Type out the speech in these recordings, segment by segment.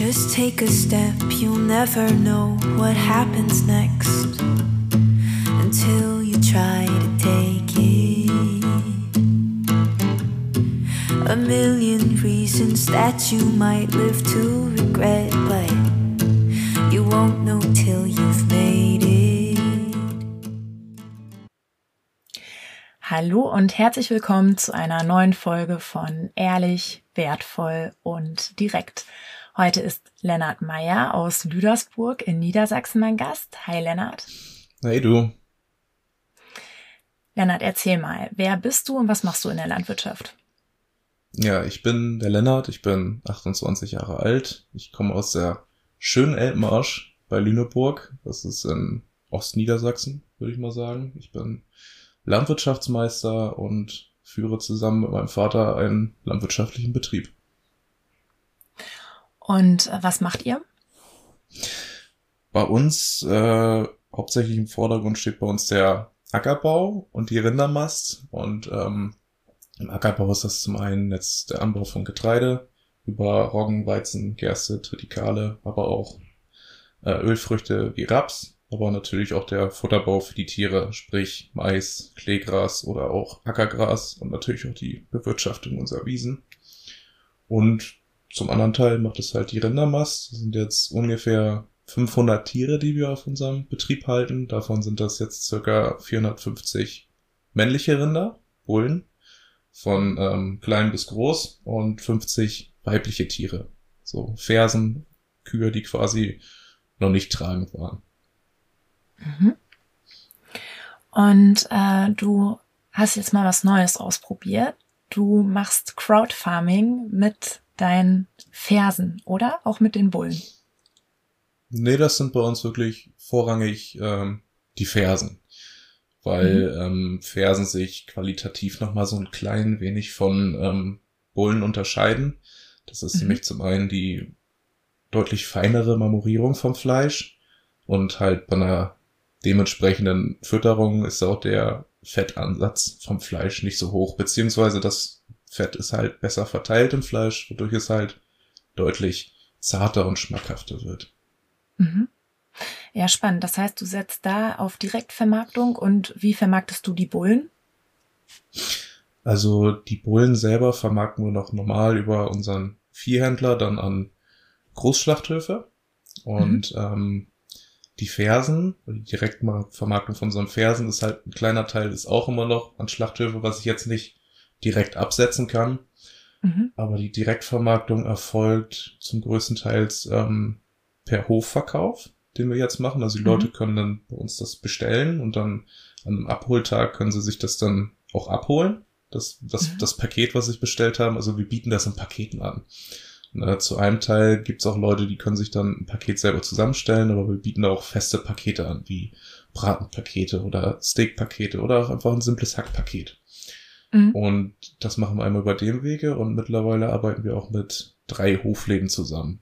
Just take a step, you'll never know what happens next until you try to take it. A million reasons that you might live to regret, but you won't know till you've made it. Hallo und herzlich willkommen zu einer neuen Folge von Ehrlich, Wertvoll und Direkt. Heute ist Lennart Meyer aus Lüdersburg in Niedersachsen mein Gast. Hi Lennart. Hey du. Lennart, erzähl mal, wer bist du und was machst du in der Landwirtschaft? Ja, ich bin der Lennart, ich bin 28 Jahre alt. Ich komme aus der schönen Elbmarsch bei Lüneburg. Das ist in Ostniedersachsen, würde ich mal sagen. Ich bin Landwirtschaftsmeister und führe zusammen mit meinem Vater einen landwirtschaftlichen Betrieb. Und äh, was macht ihr? Bei uns äh, hauptsächlich im Vordergrund steht bei uns der Ackerbau und die Rindermast. Und ähm, im Ackerbau ist das zum einen jetzt der Anbau von Getreide über Roggen, Weizen, Gerste, Tritikale, aber auch äh, Ölfrüchte wie Raps, aber natürlich auch der Futterbau für die Tiere, sprich Mais, Kleegras oder auch Ackergras und natürlich auch die Bewirtschaftung unserer Wiesen. Und zum anderen Teil macht es halt die Rindermast. Das sind jetzt ungefähr 500 Tiere, die wir auf unserem Betrieb halten. Davon sind das jetzt circa 450 männliche Rinder, Bullen, von ähm, klein bis groß und 50 weibliche Tiere. So Fersen, Kühe, die quasi noch nicht tragend waren. Mhm. Und äh, du hast jetzt mal was Neues ausprobiert. Du machst Crowdfarming mit deinen Fersen, oder? Auch mit den Bullen? Nee, das sind bei uns wirklich vorrangig ähm, die Fersen. Weil mhm. ähm, Fersen sich qualitativ nochmal so ein klein wenig von ähm, Bullen unterscheiden. Das ist mhm. nämlich zum einen die deutlich feinere Marmorierung vom Fleisch und halt bei einer dementsprechenden Fütterung ist auch der Fettansatz vom Fleisch nicht so hoch, beziehungsweise das Fett ist halt besser verteilt im Fleisch, wodurch es halt deutlich zarter und schmackhafter wird. Mhm. Ja, spannend. Das heißt, du setzt da auf Direktvermarktung und wie vermarktest du die Bullen? Also die Bullen selber vermarkten wir noch normal über unseren Viehhändler dann an Großschlachthöfe und mhm. ähm, die Fersen, die Direktvermarktung von unseren Fersen ist halt ein kleiner Teil, ist auch immer noch an Schlachthöfe, was ich jetzt nicht direkt absetzen kann. Mhm. Aber die Direktvermarktung erfolgt zum größten Teils ähm, per Hofverkauf, den wir jetzt machen. Also die mhm. Leute können dann bei uns das bestellen und dann an einem Abholtag können sie sich das dann auch abholen. Das, das, mhm. das Paket, was ich bestellt haben. Also wir bieten das in Paketen an. Und, äh, zu einem Teil gibt's auch Leute, die können sich dann ein Paket selber zusammenstellen, aber wir bieten auch feste Pakete an, wie Bratenpakete oder Steakpakete oder auch einfach ein simples Hackpaket. Mhm. Und das machen wir einmal über dem Wege und mittlerweile arbeiten wir auch mit drei Hofläden zusammen.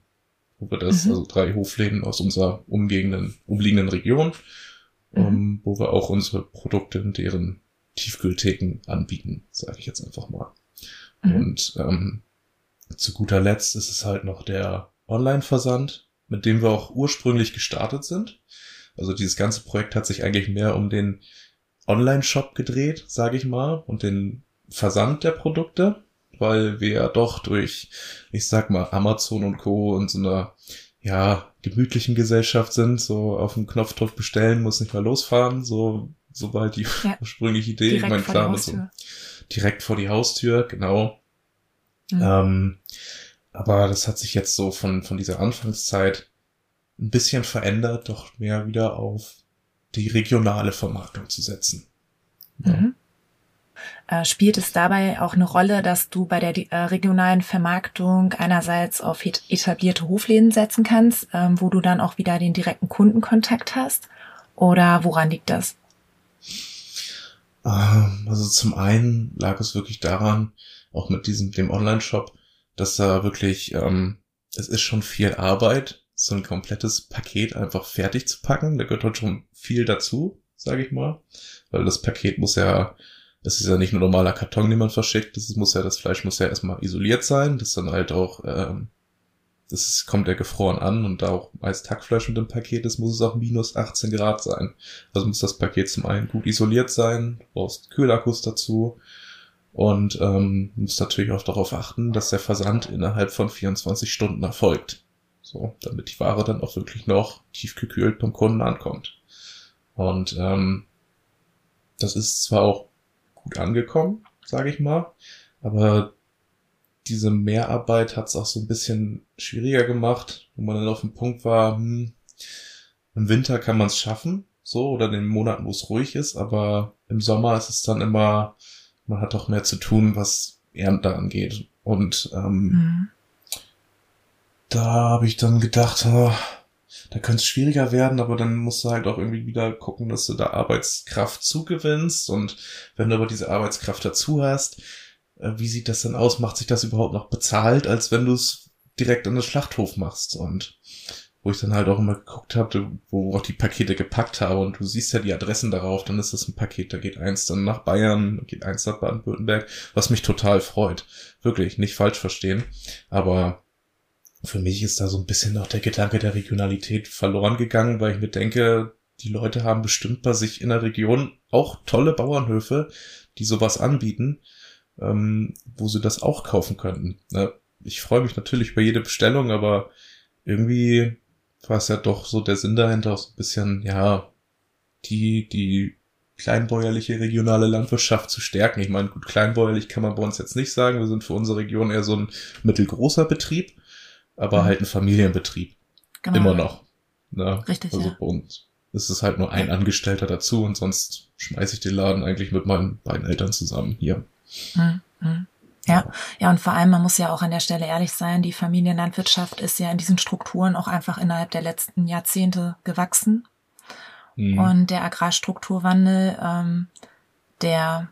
Wo wir das, mhm. also drei Hofläden aus unserer umliegenden, umliegenden Region, mhm. um, ähm, wo wir auch unsere Produkte in deren Tiefkühltheken anbieten, sage ich jetzt einfach mal. Mhm. Und ähm, zu guter Letzt ist es halt noch der Online-Versand, mit dem wir auch ursprünglich gestartet sind. Also dieses ganze Projekt hat sich eigentlich mehr um den Online-Shop gedreht, sage ich mal, und den Versand der Produkte, weil wir ja doch durch, ich sag mal, Amazon und Co. und so einer, ja, gemütlichen Gesellschaft sind, so auf den Knopfdruck bestellen, muss nicht mal losfahren, so, so war halt die ja. ursprüngliche Idee. Ich meine, klar, so direkt vor die Haustür, genau. Mhm. Ähm, aber das hat sich jetzt so von, von dieser Anfangszeit ein bisschen verändert, doch mehr wieder auf die regionale Vermarktung zu setzen. Mhm. Äh, spielt es dabei auch eine Rolle, dass du bei der äh, regionalen Vermarktung einerseits auf etablierte Hofläden setzen kannst, ähm, wo du dann auch wieder den direkten Kundenkontakt hast? Oder woran liegt das? Ähm, also zum einen lag es wirklich daran, auch mit diesem dem Online-Shop, dass da wirklich ähm, es ist schon viel Arbeit, so ein komplettes Paket einfach fertig zu packen. Da gehört halt schon viel dazu, sage ich mal. Weil das Paket muss ja, das ist ja nicht nur normaler Karton, den man verschickt, das muss ja, das Fleisch muss ja erstmal isoliert sein, das dann halt auch ähm, das ist, kommt ja gefroren an und da auch meist Hackfleisch mit dem Paket ist, muss es auch minus 18 Grad sein. Also muss das Paket zum einen gut isoliert sein, du brauchst Kühlakkus dazu und ähm, musst natürlich auch darauf achten, dass der Versand innerhalb von 24 Stunden erfolgt. So, damit die Ware dann auch wirklich noch tiefgekühlt beim Kunden ankommt. Und ähm, das ist zwar auch gut angekommen, sage ich mal, aber diese Mehrarbeit hat es auch so ein bisschen schwieriger gemacht, wo man dann auf dem Punkt war, hm, im Winter kann man es schaffen, so, oder in den Monaten, wo es ruhig ist, aber im Sommer ist es dann immer, man hat doch mehr zu tun, was Ernte angeht. Und ähm, mhm. da habe ich dann gedacht, oh, da könnte es schwieriger werden, aber dann musst du halt auch irgendwie wieder gucken, dass du da Arbeitskraft zugewinnst. Und wenn du aber diese Arbeitskraft dazu hast, äh, wie sieht das denn aus? Macht sich das überhaupt noch bezahlt, als wenn du es direkt an den Schlachthof machst? Und wo ich dann halt auch immer geguckt habe, wo auch die Pakete gepackt habe und du siehst ja die Adressen darauf, dann ist das ein Paket, da geht eins dann nach Bayern, geht eins nach Baden-Württemberg, was mich total freut. Wirklich, nicht falsch verstehen. Aber für mich ist da so ein bisschen noch der Gedanke der Regionalität verloren gegangen, weil ich mir denke, die Leute haben bestimmt bei sich in der Region auch tolle Bauernhöfe, die sowas anbieten ähm, wo sie das auch kaufen könnten. Ne? Ich freue mich natürlich über jede Bestellung, aber irgendwie war es ja doch so der Sinn dahinter, auch so ein bisschen, ja, die, die kleinbäuerliche regionale Landwirtschaft zu stärken. Ich meine, gut, kleinbäuerlich kann man bei uns jetzt nicht sagen. Wir sind für unsere Region eher so ein mittelgroßer Betrieb, aber mhm. halt ein Familienbetrieb. Genau. Immer noch. Ne? Richtig. Also ja. bei uns ist es halt nur ein Angestellter dazu und sonst schmeiße ich den Laden eigentlich mit meinen beiden Eltern zusammen hier. Mhm. Ja, ja, und vor allem, man muss ja auch an der Stelle ehrlich sein, die Familienlandwirtschaft ist ja in diesen Strukturen auch einfach innerhalb der letzten Jahrzehnte gewachsen. Mhm. Und der Agrarstrukturwandel, ähm, der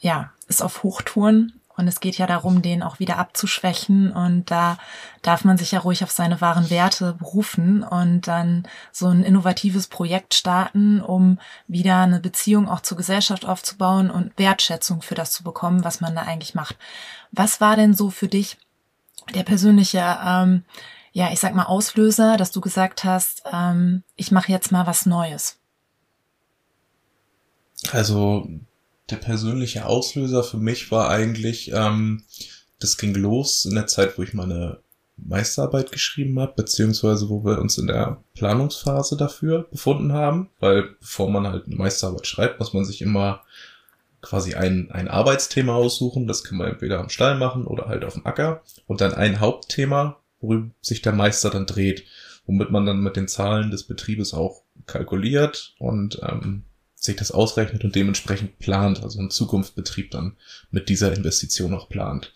ja, ist auf Hochtouren und es geht ja darum, den auch wieder abzuschwächen. Und da darf man sich ja ruhig auf seine wahren Werte berufen und dann so ein innovatives Projekt starten, um wieder eine Beziehung auch zur Gesellschaft aufzubauen und Wertschätzung für das zu bekommen, was man da eigentlich macht. Was war denn so für dich der persönliche, ähm, ja, ich sag mal, Auslöser, dass du gesagt hast, ähm, ich mache jetzt mal was Neues? Also der persönliche Auslöser für mich war eigentlich, ähm, das ging los in der Zeit, wo ich meine Meisterarbeit geschrieben habe, beziehungsweise wo wir uns in der Planungsphase dafür befunden haben, weil bevor man halt eine Meisterarbeit schreibt, muss man sich immer quasi ein, ein Arbeitsthema aussuchen. Das kann man entweder am Stall machen oder halt auf dem Acker und dann ein Hauptthema, worüber sich der Meister dann dreht, womit man dann mit den Zahlen des Betriebes auch kalkuliert und ähm, sich das ausrechnet und dementsprechend plant, also ein Zukunftsbetrieb dann mit dieser Investition auch plant.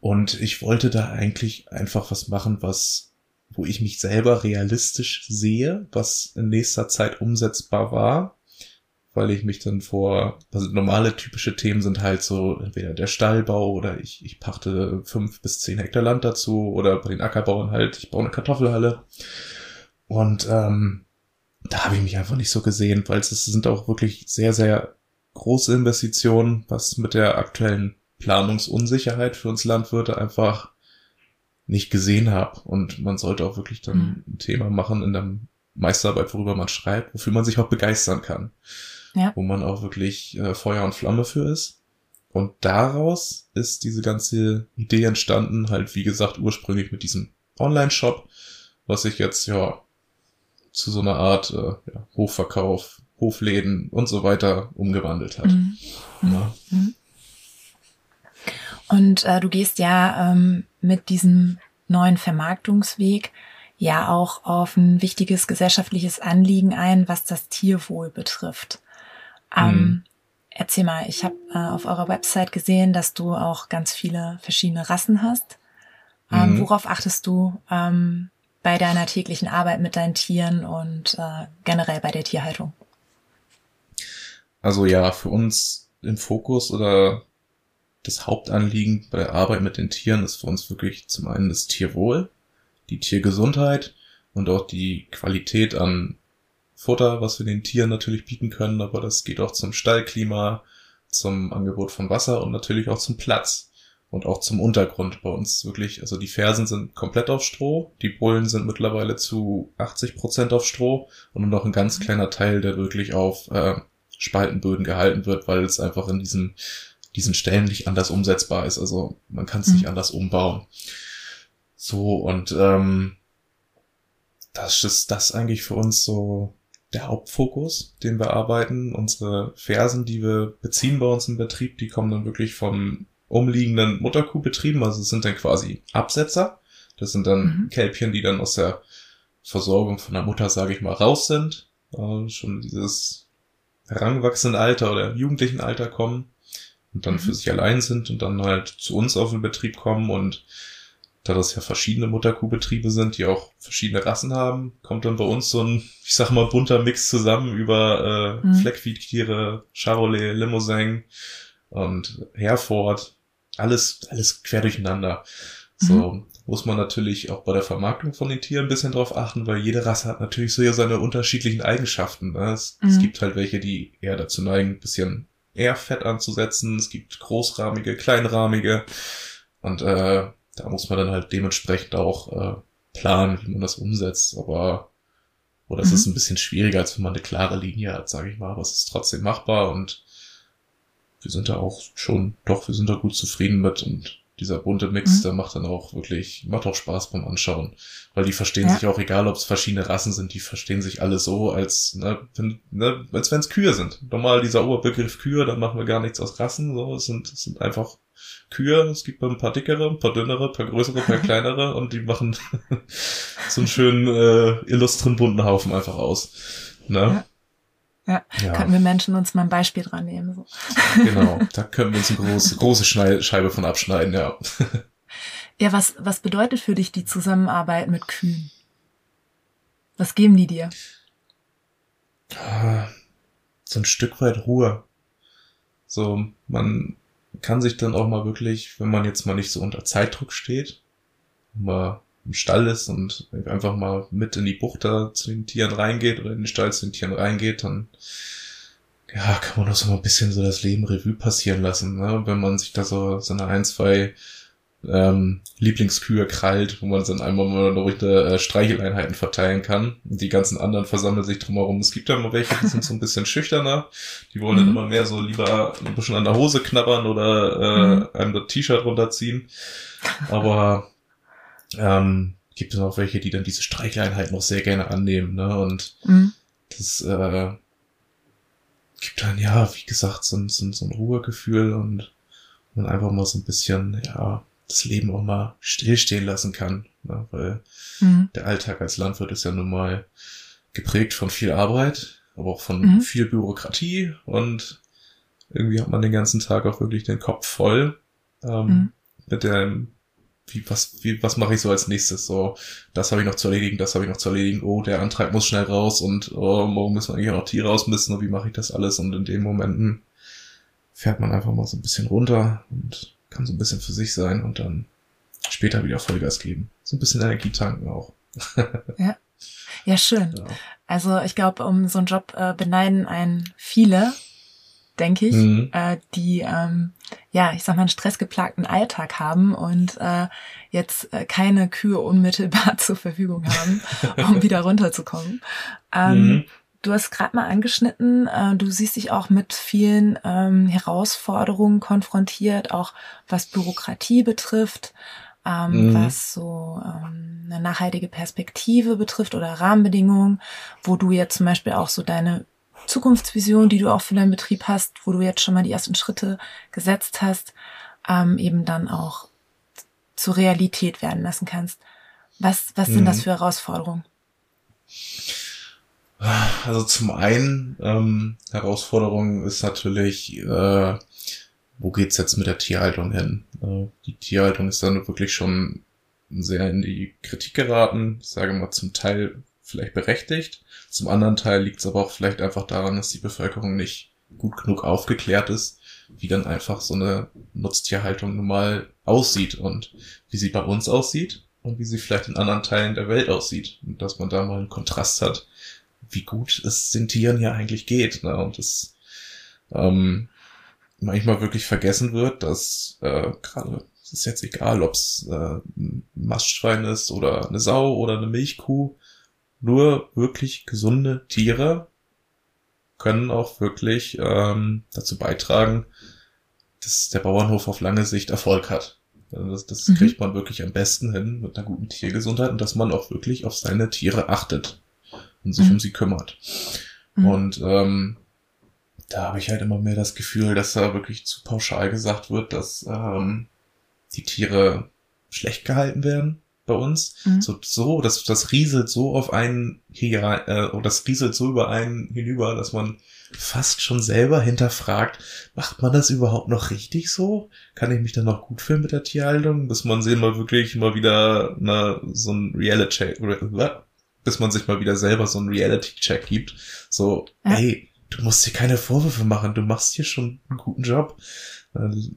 Und ich wollte da eigentlich einfach was machen, was, wo ich mich selber realistisch sehe, was in nächster Zeit umsetzbar war, weil ich mich dann vor, also normale typische Themen sind halt so entweder der Stallbau oder ich, ich pachte fünf bis zehn Hektar Land dazu oder bei den Ackerbauern halt, ich baue eine Kartoffelhalle. Und ähm, da habe ich mich einfach nicht so gesehen, weil es sind auch wirklich sehr, sehr große Investitionen, was mit der aktuellen Planungsunsicherheit für uns Landwirte einfach nicht gesehen habe. Und man sollte auch wirklich dann mhm. ein Thema machen in der Meisterarbeit, worüber man schreibt, wofür man sich auch begeistern kann. Ja. Wo man auch wirklich äh, Feuer und Flamme für ist. Und daraus ist diese ganze Idee entstanden, halt wie gesagt ursprünglich mit diesem Online-Shop, was ich jetzt ja zu so einer Art äh, ja, Hofverkauf, Hofläden und so weiter umgewandelt hat. Mhm. Ja. Mhm. Und äh, du gehst ja ähm, mit diesem neuen Vermarktungsweg ja auch auf ein wichtiges gesellschaftliches Anliegen ein, was das Tierwohl betrifft. Ähm, mhm. Erzähl mal, ich habe äh, auf eurer Website gesehen, dass du auch ganz viele verschiedene Rassen hast. Ähm, mhm. Worauf achtest du ähm, bei deiner täglichen Arbeit mit deinen Tieren und äh, generell bei der Tierhaltung? Also ja, für uns im Fokus oder das Hauptanliegen bei der Arbeit mit den Tieren ist für uns wirklich zum einen das Tierwohl, die Tiergesundheit und auch die Qualität an Futter, was wir den Tieren natürlich bieten können, aber das geht auch zum Stallklima, zum Angebot von Wasser und natürlich auch zum Platz. Und auch zum Untergrund bei uns wirklich, also die Fersen sind komplett auf Stroh, die Bullen sind mittlerweile zu 80 Prozent auf Stroh und nur noch ein ganz mhm. kleiner Teil, der wirklich auf äh, Spaltenböden gehalten wird, weil es einfach in diesen, diesen Stellen nicht anders umsetzbar ist. Also man kann es mhm. nicht anders umbauen. So, und ähm, das ist das eigentlich für uns so der Hauptfokus, den wir arbeiten. Unsere Fersen, die wir beziehen bei uns im Betrieb, die kommen dann wirklich vom umliegenden Mutterkuhbetrieben. Also es sind dann quasi Absetzer. Das sind dann mhm. Kälbchen, die dann aus der Versorgung von der Mutter, sage ich mal, raus sind. Äh, schon dieses heranwachsende Alter oder jugendlichen Alter kommen und dann mhm. für sich allein sind und dann halt zu uns auf den Betrieb kommen und da das ja verschiedene Mutterkuhbetriebe sind, die auch verschiedene Rassen haben, kommt dann bei uns so ein, ich sag mal, bunter Mix zusammen über äh, mhm. Fleckviehtiere, Charolais, Limousin und Herford. Alles, alles quer durcheinander. Mhm. So muss man natürlich auch bei der Vermarktung von den Tieren ein bisschen drauf achten, weil jede Rasse hat natürlich so ja seine unterschiedlichen Eigenschaften. Ne? Es, mhm. es gibt halt welche, die eher dazu neigen, ein bisschen eher Fett anzusetzen. Es gibt großrahmige, kleinrahmige. Und äh, da muss man dann halt dementsprechend auch äh, planen, wie man das umsetzt. Aber oder es mhm. ist ein bisschen schwieriger, als wenn man eine klare Linie hat, sage ich mal. Aber es ist trotzdem machbar und wir sind da auch schon, doch, wir sind da gut zufrieden mit und dieser bunte Mix, mhm. der macht dann auch wirklich, macht auch Spaß beim Anschauen. Weil die verstehen ja. sich auch, egal ob es verschiedene Rassen sind, die verstehen sich alle so, als, ne, ne, als wenn es Kühe sind. Normal dieser Oberbegriff Kühe, dann machen wir gar nichts aus Rassen, so, es sind, es sind einfach Kühe. Es gibt ein paar dickere, ein paar dünnere, ein paar größere, ein paar kleinere und die machen so einen schönen, äh, illustren bunten Haufen einfach aus. Ne? Ja. Ja, ja, könnten wir Menschen uns mal ein Beispiel dran nehmen. So. Genau, da können wir uns eine große, große Scheibe von abschneiden, ja. Ja, was, was bedeutet für dich die Zusammenarbeit mit Kühen? Was geben die dir? Ah, so ein Stück weit Ruhe. So, man kann sich dann auch mal wirklich, wenn man jetzt mal nicht so unter Zeitdruck steht, mal im Stall ist und einfach mal mit in die Bucht da zu den Tieren reingeht oder in den Stall zu den Tieren reingeht, dann ja, kann man doch so mal ein bisschen so das Leben Revue passieren lassen, ne? wenn man sich da so seine ein, zwei ähm, Lieblingskühe krallt, wo man dann einmal mal durch äh, Streicheleinheiten verteilen kann. Und die ganzen anderen versammeln sich drumherum. Es gibt ja immer welche, die sind so ein bisschen schüchterner. Die wollen dann mhm. immer mehr so lieber ein bisschen an der Hose knabbern oder äh, mhm. einem das T-Shirt runterziehen. Aber ähm, gibt es auch welche, die dann diese Streicheleinheiten noch sehr gerne annehmen. Ne? Und mhm. das äh, gibt dann ja, wie gesagt, so ein, so ein, so ein Ruhegefühl und man einfach mal so ein bisschen, ja, das Leben auch mal stillstehen lassen kann. Ne? Weil mhm. der Alltag als Landwirt ist ja nun mal geprägt von viel Arbeit, aber auch von mhm. viel Bürokratie und irgendwie hat man den ganzen Tag auch wirklich den Kopf voll ähm, mhm. mit dem, wie, was, wie, was mache ich so als nächstes? So, das habe ich noch zu erledigen, das habe ich noch zu erledigen, oh, der Antrag muss schnell raus und oh, morgen müssen wir eigentlich auch noch Tiere ausmisten und wie mache ich das alles? Und in den Momenten fährt man einfach mal so ein bisschen runter und kann so ein bisschen für sich sein und dann später wieder Vollgas geben. So ein bisschen Energie tanken auch. ja. Ja, schön. Ja. Also ich glaube, um so einen Job äh, beneiden einen viele, denke ich, mhm. äh, die ähm, ja, ich sag mal, einen stressgeplagten Alltag haben und äh, jetzt äh, keine Kühe unmittelbar zur Verfügung haben, um wieder runterzukommen. Ähm, mhm. Du hast gerade mal angeschnitten, äh, du siehst dich auch mit vielen ähm, Herausforderungen konfrontiert, auch was Bürokratie betrifft, ähm, mhm. was so ähm, eine nachhaltige Perspektive betrifft oder Rahmenbedingungen, wo du jetzt zum Beispiel auch so deine Zukunftsvision, die du auch für deinen Betrieb hast, wo du jetzt schon mal die ersten Schritte gesetzt hast, ähm, eben dann auch zur Realität werden lassen kannst. Was, was sind das mhm. für Herausforderungen? Also zum einen ähm, Herausforderung ist natürlich, äh, wo geht's jetzt mit der Tierhaltung hin? Äh, die Tierhaltung ist dann wirklich schon sehr in die Kritik geraten. Ich sage mal zum Teil vielleicht berechtigt. Zum anderen Teil liegt es aber auch vielleicht einfach daran, dass die Bevölkerung nicht gut genug aufgeklärt ist, wie dann einfach so eine Nutztierhaltung nun mal aussieht und wie sie bei uns aussieht und wie sie vielleicht in anderen Teilen der Welt aussieht. Und dass man da mal einen Kontrast hat wie gut es den Tieren ja eigentlich geht. Ne? Und es ähm, manchmal wirklich vergessen wird, dass äh, gerade ist jetzt egal, ob es äh, ein Mastschwein ist oder eine Sau oder eine Milchkuh. Nur wirklich gesunde Tiere können auch wirklich ähm, dazu beitragen, dass der Bauernhof auf lange Sicht Erfolg hat. Also das, das mhm. kriegt man wirklich am besten hin mit einer guten Tiergesundheit und dass man auch wirklich auf seine Tiere achtet und sich mhm. um sie kümmert. Mhm. Und ähm, da habe ich halt immer mehr das Gefühl, dass da wirklich zu pauschal gesagt wird, dass ähm, die Tiere schlecht gehalten werden bei uns. Mhm. So, so, das, das rieselt so auf einen hier, äh, oder das rieselt so über einen hinüber, dass man fast schon selber hinterfragt, macht man das überhaupt noch richtig so? Kann ich mich dann noch gut fühlen mit der Tierhaltung? Bis man sich mal wirklich mal wieder na, so ein Reality-Check, bis man sich mal wieder selber so ein Reality-Check gibt. So, ja. hey, du musst dir keine Vorwürfe machen, du machst hier schon einen guten Job.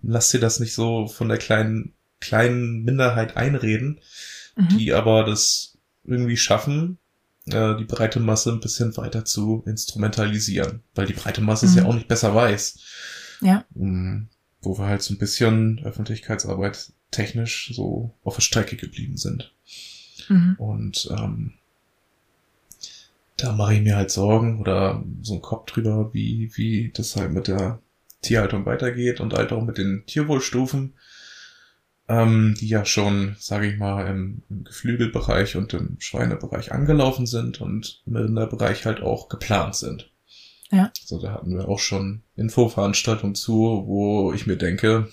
Lass dir das nicht so von der kleinen, kleinen Minderheit einreden, mhm. die aber das irgendwie schaffen, äh, die breite Masse ein bisschen weiter zu instrumentalisieren, weil die breite Masse mhm. es ja auch nicht besser weiß. Ja. Um, wo wir halt so ein bisschen Öffentlichkeitsarbeit technisch so auf der Strecke geblieben sind. Mhm. Und ähm, da mache ich mir halt Sorgen oder so einen Kopf drüber, wie, wie das halt mit der Tierhaltung weitergeht und halt auch mit den Tierwohlstufen, ähm, die ja schon, sage ich mal, im, im Geflügelbereich und im Schweinebereich angelaufen sind und im Rinderbereich halt auch geplant sind. Ja. Also da hatten wir auch schon Infoveranstaltungen zu, wo ich mir denke,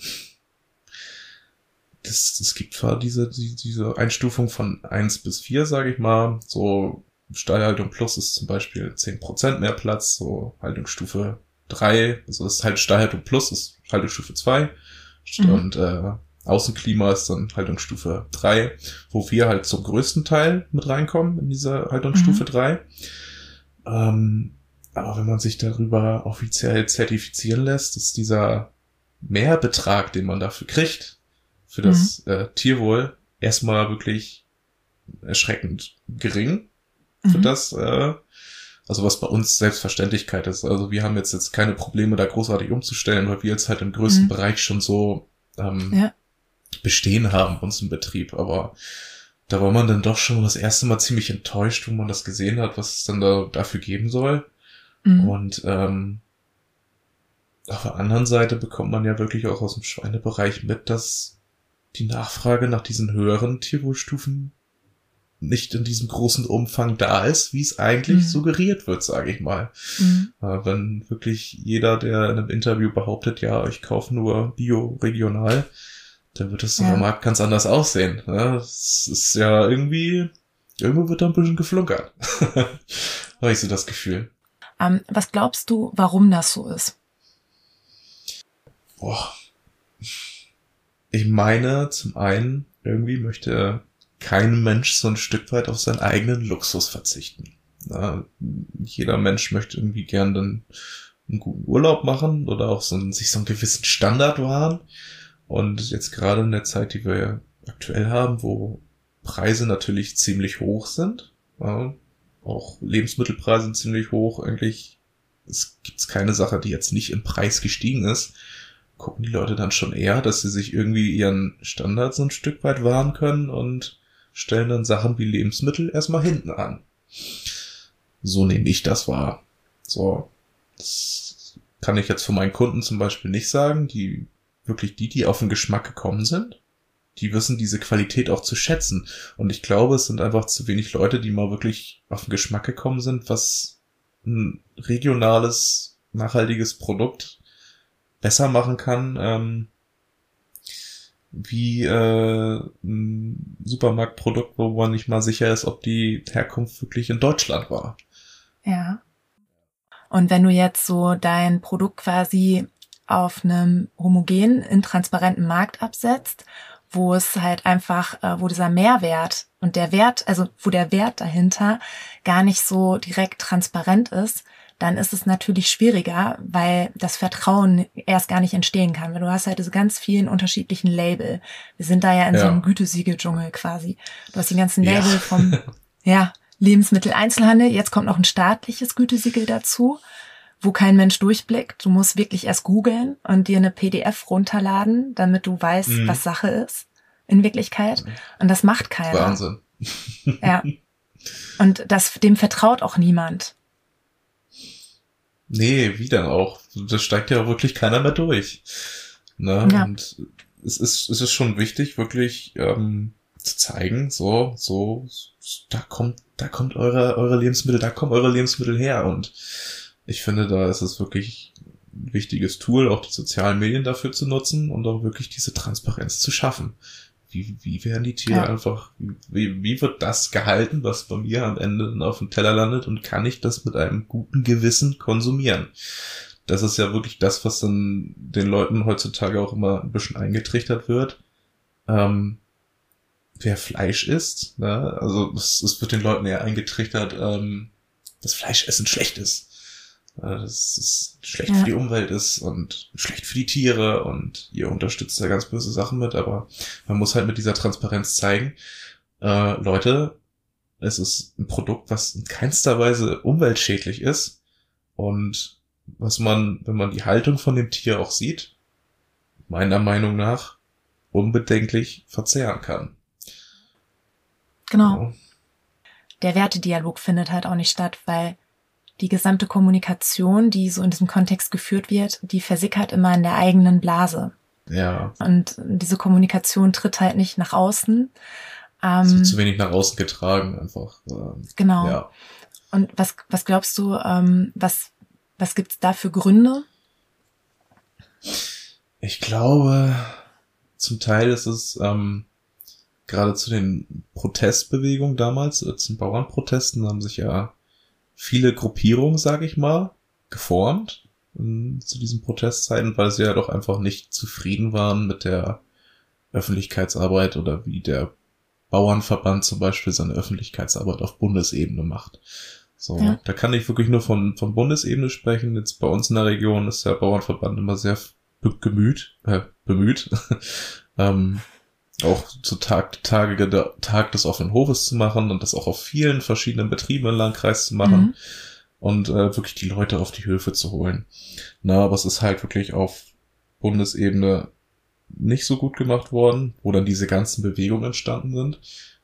das, es gibt zwar diese, diese Einstufung von eins bis vier, sage ich mal, so Stallhaltung Plus ist zum Beispiel 10% mehr Platz, so Haltungsstufe 3, also das ist halt Stallhaltung Plus ist Haltungsstufe 2 mhm. und äh, Außenklima ist dann Haltungsstufe 3, wo wir halt zum größten Teil mit reinkommen in dieser Haltungsstufe mhm. 3. Ähm, aber wenn man sich darüber offiziell zertifizieren lässt, ist dieser Mehrbetrag, den man dafür kriegt, für das mhm. äh, Tierwohl, erstmal wirklich erschreckend gering für mhm. das, äh, also was bei uns Selbstverständlichkeit ist. Also wir haben jetzt jetzt keine Probleme, da großartig umzustellen, weil wir jetzt halt im größten mhm. Bereich schon so ähm, ja. Bestehen haben, uns im Betrieb. Aber da war man dann doch schon das erste Mal ziemlich enttäuscht, wo man das gesehen hat, was es dann da dafür geben soll. Mhm. Und ähm, auf der anderen Seite bekommt man ja wirklich auch aus dem Schweinebereich mit, dass die Nachfrage nach diesen höheren Tierwohlstufen nicht in diesem großen Umfang da ist, wie es eigentlich mhm. suggeriert wird, sage ich mal. Mhm. Äh, wenn wirklich jeder, der in einem Interview behauptet, ja, ich kaufe nur Bio dann wird es ja. Markt ganz anders aussehen. Ne? Es ist ja irgendwie, irgendwo wird da ein bisschen geflunkert. Habe ich so das Gefühl. Um, ähm, was glaubst du, warum das so ist? Boah. Ich meine, zum einen, irgendwie möchte kein Mensch so ein Stück weit auf seinen eigenen Luxus verzichten. Na, jeder Mensch möchte irgendwie gern dann einen guten Urlaub machen oder auch so einen, sich so einen gewissen Standard wahren. Und jetzt gerade in der Zeit, die wir aktuell haben, wo Preise natürlich ziemlich hoch sind, ja, auch Lebensmittelpreise sind ziemlich hoch, eigentlich es gibt keine Sache, die jetzt nicht im Preis gestiegen ist, gucken die Leute dann schon eher, dass sie sich irgendwie ihren Standard so ein Stück weit wahren können und stellen dann Sachen wie Lebensmittel erstmal hinten an. So nehme ich das wahr. So, das kann ich jetzt von meinen Kunden zum Beispiel nicht sagen, die wirklich die, die auf den Geschmack gekommen sind, die wissen diese Qualität auch zu schätzen. Und ich glaube, es sind einfach zu wenig Leute, die mal wirklich auf den Geschmack gekommen sind, was ein regionales, nachhaltiges Produkt besser machen kann, ähm, wie äh, ein Supermarktprodukt, wo man nicht mal sicher ist, ob die Herkunft wirklich in Deutschland war. Ja. Und wenn du jetzt so dein Produkt quasi auf einem homogenen, intransparenten Markt absetzt, wo es halt einfach, äh, wo dieser Mehrwert und der Wert, also wo der Wert dahinter gar nicht so direkt transparent ist, dann ist es natürlich schwieriger, weil das Vertrauen erst gar nicht entstehen kann. Weil du hast halt diese ganz vielen unterschiedlichen Label. Wir sind da ja in ja. so einem Gütesiegel-Dschungel quasi. Du hast die ganzen Label ja. vom ja, Lebensmitteleinzelhandel. Jetzt kommt noch ein staatliches Gütesiegel dazu. Wo kein Mensch durchblickt. Du musst wirklich erst googeln und dir eine PDF runterladen, damit du weißt, mhm. was Sache ist in Wirklichkeit. Und das macht keiner. Wahnsinn. Ja. Und das, dem vertraut auch niemand. Nee, wie denn auch? Das steigt ja wirklich keiner mehr durch. Ne? Ja. Und es ist, es ist schon wichtig, wirklich ähm, zu zeigen, so, so, da kommt, da kommt eure, eure Lebensmittel, da kommen eure Lebensmittel her. Und ich finde, da ist es wirklich ein wichtiges Tool, auch die sozialen Medien dafür zu nutzen und auch wirklich diese Transparenz zu schaffen. Wie, wie werden die Tiere ja. einfach, wie, wie wird das gehalten, was bei mir am Ende auf dem Teller landet und kann ich das mit einem guten Gewissen konsumieren? Das ist ja wirklich das, was dann den Leuten heutzutage auch immer ein bisschen eingetrichtert wird. Ähm, wer Fleisch isst, ne? also es, es wird den Leuten eher eingetrichtert, ähm, dass Fleischessen schlecht ist. Äh, dass es schlecht ja. für die Umwelt ist und schlecht für die Tiere und ihr unterstützt da ganz böse Sachen mit, aber man muss halt mit dieser Transparenz zeigen, äh, Leute, es ist ein Produkt, was in keinster Weise umweltschädlich ist und was man, wenn man die Haltung von dem Tier auch sieht, meiner Meinung nach unbedenklich verzehren kann. Genau. Ja. Der Wertedialog findet halt auch nicht statt, weil die gesamte Kommunikation, die so in diesem Kontext geführt wird, die versickert immer in der eigenen Blase. Ja. Und diese Kommunikation tritt halt nicht nach außen. Ähm, zu wenig nach außen getragen einfach. Ähm, genau. Ja. Und was, was glaubst du, ähm, was, was gibt's da für Gründe? Ich glaube, zum Teil ist es ähm, gerade zu den Protestbewegungen damals, äh, zu den Bauernprotesten, haben sich ja viele Gruppierungen, sage ich mal, geformt in, zu diesen Protestzeiten, weil sie ja doch einfach nicht zufrieden waren mit der Öffentlichkeitsarbeit oder wie der Bauernverband zum Beispiel seine Öffentlichkeitsarbeit auf Bundesebene macht. So, ja. da kann ich wirklich nur von, von Bundesebene sprechen. Jetzt bei uns in der Region ist der Bauernverband immer sehr bemüht, äh, bemüht, ähm, auch zu Tag, Tage, Tag des offenen Hofes zu machen und das auch auf vielen verschiedenen Betrieben im Landkreis zu machen mhm. und äh, wirklich die Leute auf die Höfe zu holen. Na, aber es ist halt wirklich auf Bundesebene nicht so gut gemacht worden, wo dann diese ganzen Bewegungen entstanden sind,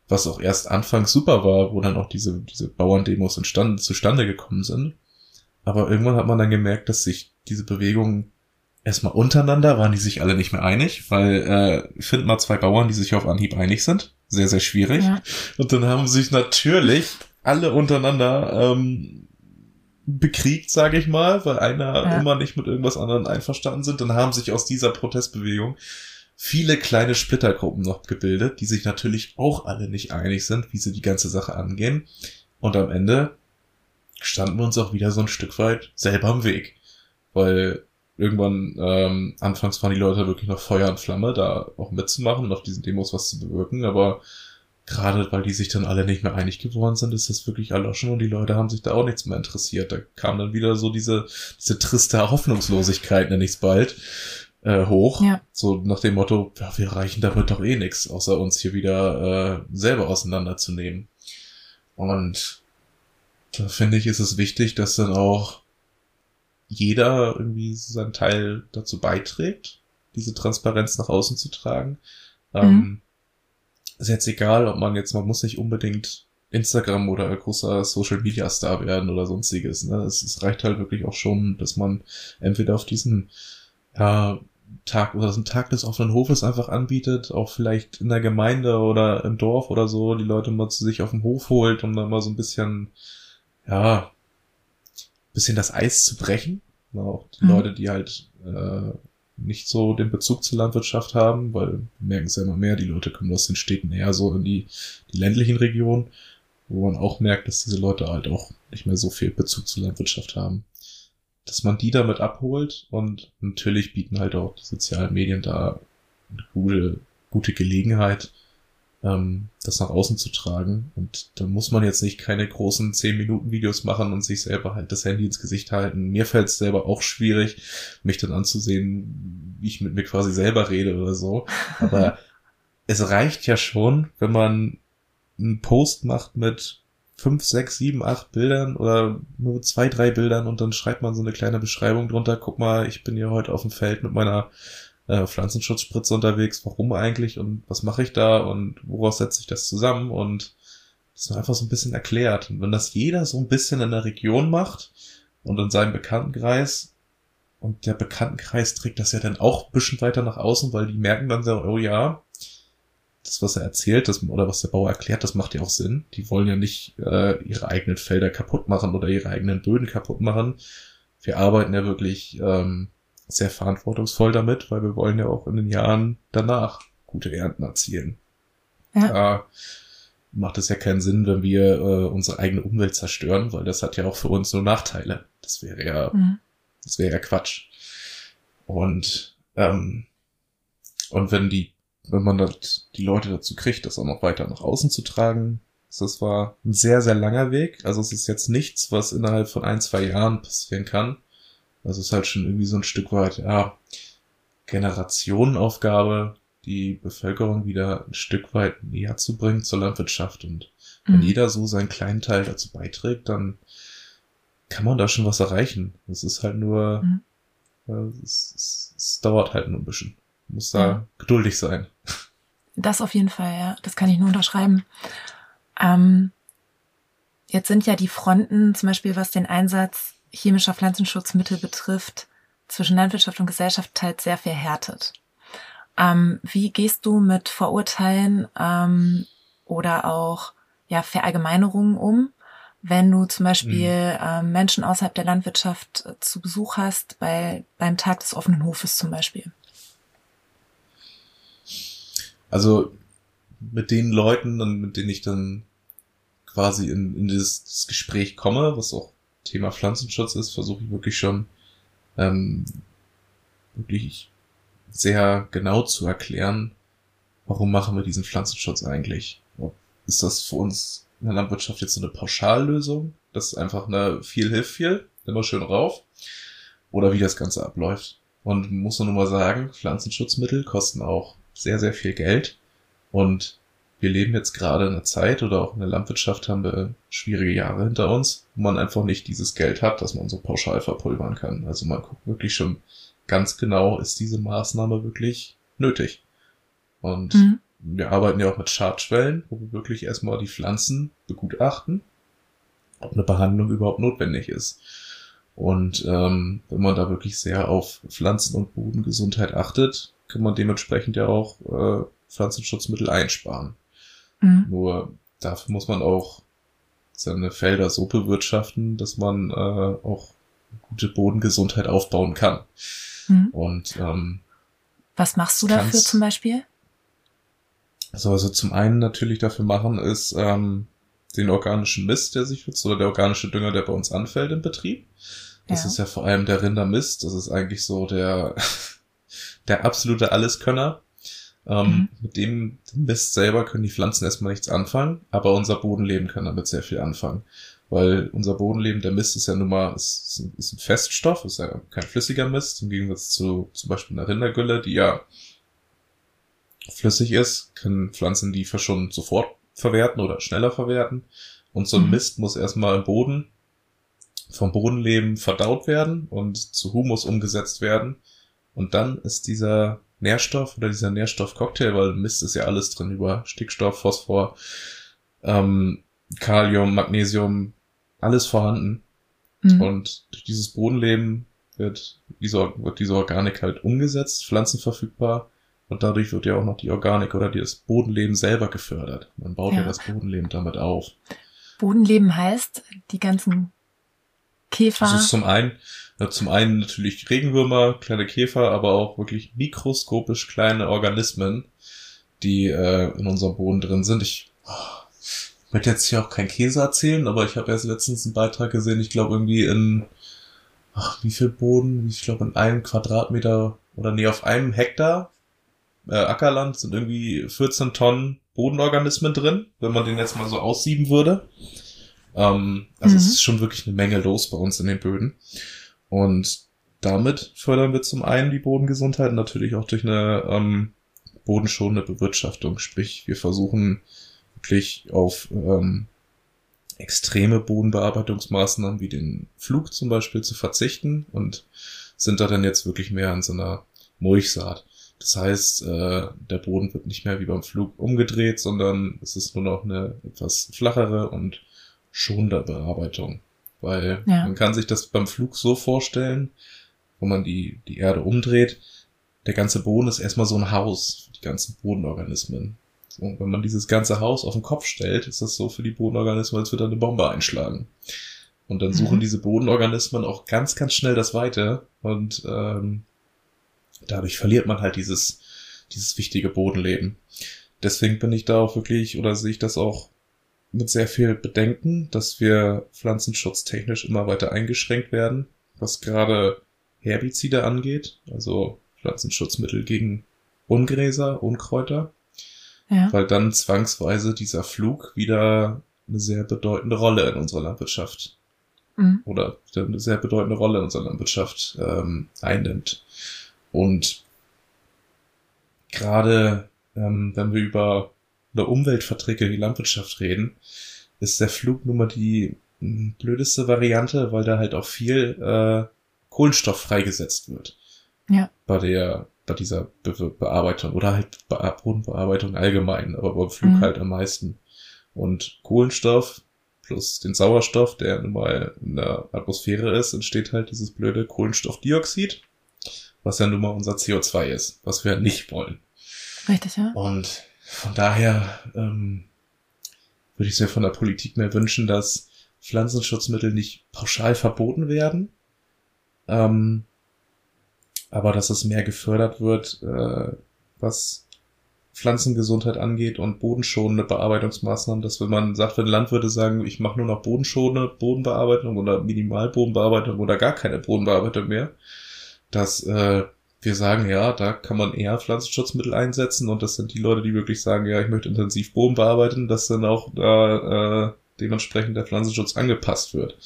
was auch erst anfangs super war, wo dann auch diese, diese Bauerndemos entstanden, zustande gekommen sind. Aber irgendwann hat man dann gemerkt, dass sich diese Bewegungen erstmal untereinander waren die sich alle nicht mehr einig, weil äh, find mal zwei Bauern, die sich auf Anhieb einig sind. Sehr, sehr schwierig. Ja. Und dann haben sich natürlich alle untereinander ähm, bekriegt, sage ich mal, weil einer ja. immer nicht mit irgendwas anderem einverstanden sind. Dann haben sich aus dieser Protestbewegung viele kleine Splittergruppen noch gebildet, die sich natürlich auch alle nicht einig sind, wie sie die ganze Sache angehen. Und am Ende standen wir uns auch wieder so ein Stück weit selber am Weg. Weil irgendwann, ähm, anfangs waren die Leute wirklich noch Feuer und Flamme, da auch mitzumachen und auf diesen Demos was zu bewirken, aber gerade weil die sich dann alle nicht mehr einig geworden sind, ist das wirklich erloschen und die Leute haben sich da auch nichts mehr interessiert. Da kam dann wieder so diese, diese triste Hoffnungslosigkeit, nenne ich es bald, äh, hoch. Ja. So nach dem Motto, ja, wir reichen damit doch eh nichts, außer uns hier wieder äh, selber auseinanderzunehmen. Und da finde ich, ist es wichtig, dass dann auch jeder irgendwie seinen Teil dazu beiträgt, diese Transparenz nach außen zu tragen. Mhm. Ähm, ist jetzt egal, ob man jetzt, man muss nicht unbedingt Instagram oder großer Social Media Star werden oder sonstiges. Ne? Es, es reicht halt wirklich auch schon, dass man entweder auf diesen ja, Tag oder diesen Tag des offenen Hofes einfach anbietet, auch vielleicht in der Gemeinde oder im Dorf oder so, die Leute mal zu sich auf den Hof holt, um dann mal so ein bisschen, ja, bisschen das Eis zu brechen. Auch die mhm. Leute, die halt äh, nicht so den Bezug zur Landwirtschaft haben, weil wir merken es ja immer mehr, die Leute kommen aus den Städten eher so in die, die ländlichen Regionen, wo man auch merkt, dass diese Leute halt auch nicht mehr so viel Bezug zur Landwirtschaft haben. Dass man die damit abholt und natürlich bieten halt auch die sozialen Medien da eine gute, gute Gelegenheit, ähm, das nach außen zu tragen. Und da muss man jetzt nicht keine großen 10-Minuten-Videos machen und sich selber halt das Handy ins Gesicht halten. Mir fällt es selber auch schwierig, mich dann anzusehen, wie ich mit mir quasi selber rede oder so. Aber es reicht ja schon, wenn man einen Post macht mit fünf, sechs, sieben, acht Bildern oder nur zwei, drei Bildern und dann schreibt man so eine kleine Beschreibung drunter. Guck mal, ich bin hier heute auf dem Feld mit meiner äh, Pflanzenschutzspritze unterwegs. Warum eigentlich und was mache ich da und woraus setze ich das zusammen und das ist einfach so ein bisschen erklärt. Und wenn das jeder so ein bisschen in der Region macht und in seinem Bekanntenkreis und der Bekanntenkreis trägt das ja dann auch ein bisschen weiter nach außen, weil die merken dann so, oh ja, das, was er erzählt, das, oder was der Bauer erklärt, das macht ja auch Sinn. Die wollen ja nicht äh, ihre eigenen Felder kaputt machen oder ihre eigenen Böden kaputt machen. Wir arbeiten ja wirklich ähm, sehr verantwortungsvoll damit, weil wir wollen ja auch in den Jahren danach gute Ernten erzielen. Ja. Äh, macht es ja keinen Sinn, wenn wir äh, unsere eigene Umwelt zerstören, weil das hat ja auch für uns nur Nachteile. Das wäre ja, mhm. das wäre ja Quatsch. Und ähm, und wenn die wenn man das, die Leute dazu kriegt, das auch noch weiter nach außen zu tragen. Das war ein sehr, sehr langer Weg. Also es ist jetzt nichts, was innerhalb von ein, zwei Jahren passieren kann. Es ist halt schon irgendwie so ein Stück weit, ja, Generationenaufgabe, die Bevölkerung wieder ein Stück weit näher zu bringen zur Landwirtschaft. Und wenn mhm. jeder so seinen kleinen Teil dazu beiträgt, dann kann man da schon was erreichen. Es ist halt nur, mhm. es, es, es dauert halt nur ein bisschen muss da ja. geduldig sein. Das auf jeden Fall, ja. Das kann ich nur unterschreiben. Ähm, jetzt sind ja die Fronten, zum Beispiel was den Einsatz chemischer Pflanzenschutzmittel betrifft, zwischen Landwirtschaft und Gesellschaft teils sehr verhärtet. Ähm, wie gehst du mit Vorurteilen ähm, oder auch ja, Verallgemeinerungen um, wenn du zum Beispiel mhm. ähm, Menschen außerhalb der Landwirtschaft äh, zu Besuch hast, bei, beim Tag des offenen Hofes zum Beispiel? Also mit den Leuten, mit denen ich dann quasi in, in dieses, Gespräch komme, was auch Thema Pflanzenschutz ist, versuche ich wirklich schon ähm, wirklich sehr genau zu erklären, warum machen wir diesen Pflanzenschutz eigentlich? Ist das für uns in der Landwirtschaft jetzt so eine Pauschallösung? Das ist einfach eine viel hilft viel, immer schön rauf. Oder wie das Ganze abläuft. Und muss man nur mal sagen, Pflanzenschutzmittel kosten auch sehr, sehr viel Geld. Und wir leben jetzt gerade in einer Zeit oder auch in der Landwirtschaft haben wir schwierige Jahre hinter uns, wo man einfach nicht dieses Geld hat, dass man so pauschal verpulvern kann. Also man guckt wirklich schon ganz genau, ist diese Maßnahme wirklich nötig? Und mhm. wir arbeiten ja auch mit Schadschwellen, wo wir wirklich erstmal die Pflanzen begutachten, ob eine Behandlung überhaupt notwendig ist. Und ähm, wenn man da wirklich sehr auf Pflanzen- und Bodengesundheit achtet, kann man dementsprechend ja auch äh, Pflanzenschutzmittel einsparen. Mhm. Nur dafür muss man auch seine Felder so bewirtschaften, dass man äh, auch gute Bodengesundheit aufbauen kann. Mhm. Und ähm, was machst du dafür zum Beispiel? Also, also zum einen natürlich dafür machen ist ähm, den organischen Mist, der sich nutzt, oder der organische Dünger, der bei uns anfällt im Betrieb. Das ja. ist ja vor allem der Rindermist. Das ist eigentlich so der der absolute Alleskönner. Ähm, mhm. Mit dem Mist selber können die Pflanzen erstmal nichts anfangen, aber unser Bodenleben kann damit sehr viel anfangen. Weil unser Bodenleben, der Mist ist ja nun mal, ist, ist ein Feststoff, ist ja kein flüssiger Mist, im Gegensatz zu zum Beispiel einer Rindergülle, die ja flüssig ist, können Pflanzen die schon sofort verwerten oder schneller verwerten. Und so ein mhm. Mist muss erstmal im Boden, vom Bodenleben verdaut werden und zu Humus umgesetzt werden. Und dann ist dieser Nährstoff oder dieser Nährstoffcocktail, weil Mist ist ja alles drin über Stickstoff, Phosphor, ähm, Kalium, Magnesium, alles vorhanden. Mhm. Und durch dieses Bodenleben wird diese, wird diese Organik halt umgesetzt, pflanzenverfügbar. Und dadurch wird ja auch noch die Organik oder das Bodenleben selber gefördert. Man baut ja, ja das Bodenleben damit auf. Bodenleben heißt, die ganzen Käfer. Das ist zum einen, ja, zum einen natürlich Regenwürmer, kleine Käfer, aber auch wirklich mikroskopisch kleine Organismen, die äh, in unserem Boden drin sind. Ich oh, möchte jetzt hier auch kein Käse erzählen, aber ich habe erst letztens einen Beitrag gesehen, ich glaube irgendwie in ach, wie viel Boden? Ich glaube in einem Quadratmeter oder nee, auf einem Hektar äh, Ackerland sind irgendwie 14 Tonnen Bodenorganismen drin, wenn man den jetzt mal so aussieben würde. Ähm, also mhm. es ist schon wirklich eine Menge los bei uns in den Böden. Und damit fördern wir zum einen die Bodengesundheit, natürlich auch durch eine ähm, bodenschonende Bewirtschaftung. Sprich, wir versuchen wirklich auf ähm, extreme Bodenbearbeitungsmaßnahmen wie den Flug zum Beispiel zu verzichten und sind da dann jetzt wirklich mehr an so einer Mulchsaat. Das heißt, äh, der Boden wird nicht mehr wie beim Flug umgedreht, sondern es ist nur noch eine etwas flachere und schonende Bearbeitung. Weil ja. man kann sich das beim Flug so vorstellen, wo man die, die Erde umdreht, der ganze Boden ist erstmal so ein Haus für die ganzen Bodenorganismen. Und wenn man dieses ganze Haus auf den Kopf stellt, ist das so für die Bodenorganismen, als würde eine Bombe einschlagen. Und dann suchen mhm. diese Bodenorganismen auch ganz, ganz schnell das Weite und ähm, dadurch verliert man halt dieses, dieses wichtige Bodenleben. Deswegen bin ich da auch wirklich, oder sehe ich das auch mit sehr viel Bedenken, dass wir pflanzenschutztechnisch immer weiter eingeschränkt werden, was gerade Herbizide angeht, also Pflanzenschutzmittel gegen Ungräser, Unkräuter, ja. weil dann zwangsweise dieser Flug wieder eine sehr bedeutende Rolle in unserer Landwirtschaft mhm. oder eine sehr bedeutende Rolle in unserer Landwirtschaft ähm, einnimmt. Und gerade ähm, wenn wir über, über umweltverträgliche Landwirtschaft reden, ist der Flug nun mal die hm, blödeste Variante, weil da halt auch viel äh, Kohlenstoff freigesetzt wird. Ja. Bei der, bei dieser Be Bearbeitung oder halt Be Bodenbearbeitung allgemein, aber beim Flug mhm. halt am meisten. Und Kohlenstoff plus den Sauerstoff, der nun mal in der Atmosphäre ist, entsteht halt dieses blöde Kohlenstoffdioxid was ja nun mal unser CO2 ist, was wir nicht wollen. Richtig, ja. Und von daher ähm, würde ich es mir von der Politik mehr wünschen, dass Pflanzenschutzmittel nicht pauschal verboten werden, ähm, aber dass es mehr gefördert wird, äh, was Pflanzengesundheit angeht und bodenschonende Bearbeitungsmaßnahmen, dass wenn man sagt, wenn Landwirte sagen, ich mache nur noch bodenschonende Bodenbearbeitung oder Minimalbodenbearbeitung oder gar keine Bodenbearbeitung mehr, dass äh, wir sagen, ja, da kann man eher Pflanzenschutzmittel einsetzen und das sind die Leute, die wirklich sagen, ja, ich möchte intensiv Boden bearbeiten, dass dann auch da äh, dementsprechend der Pflanzenschutz angepasst wird.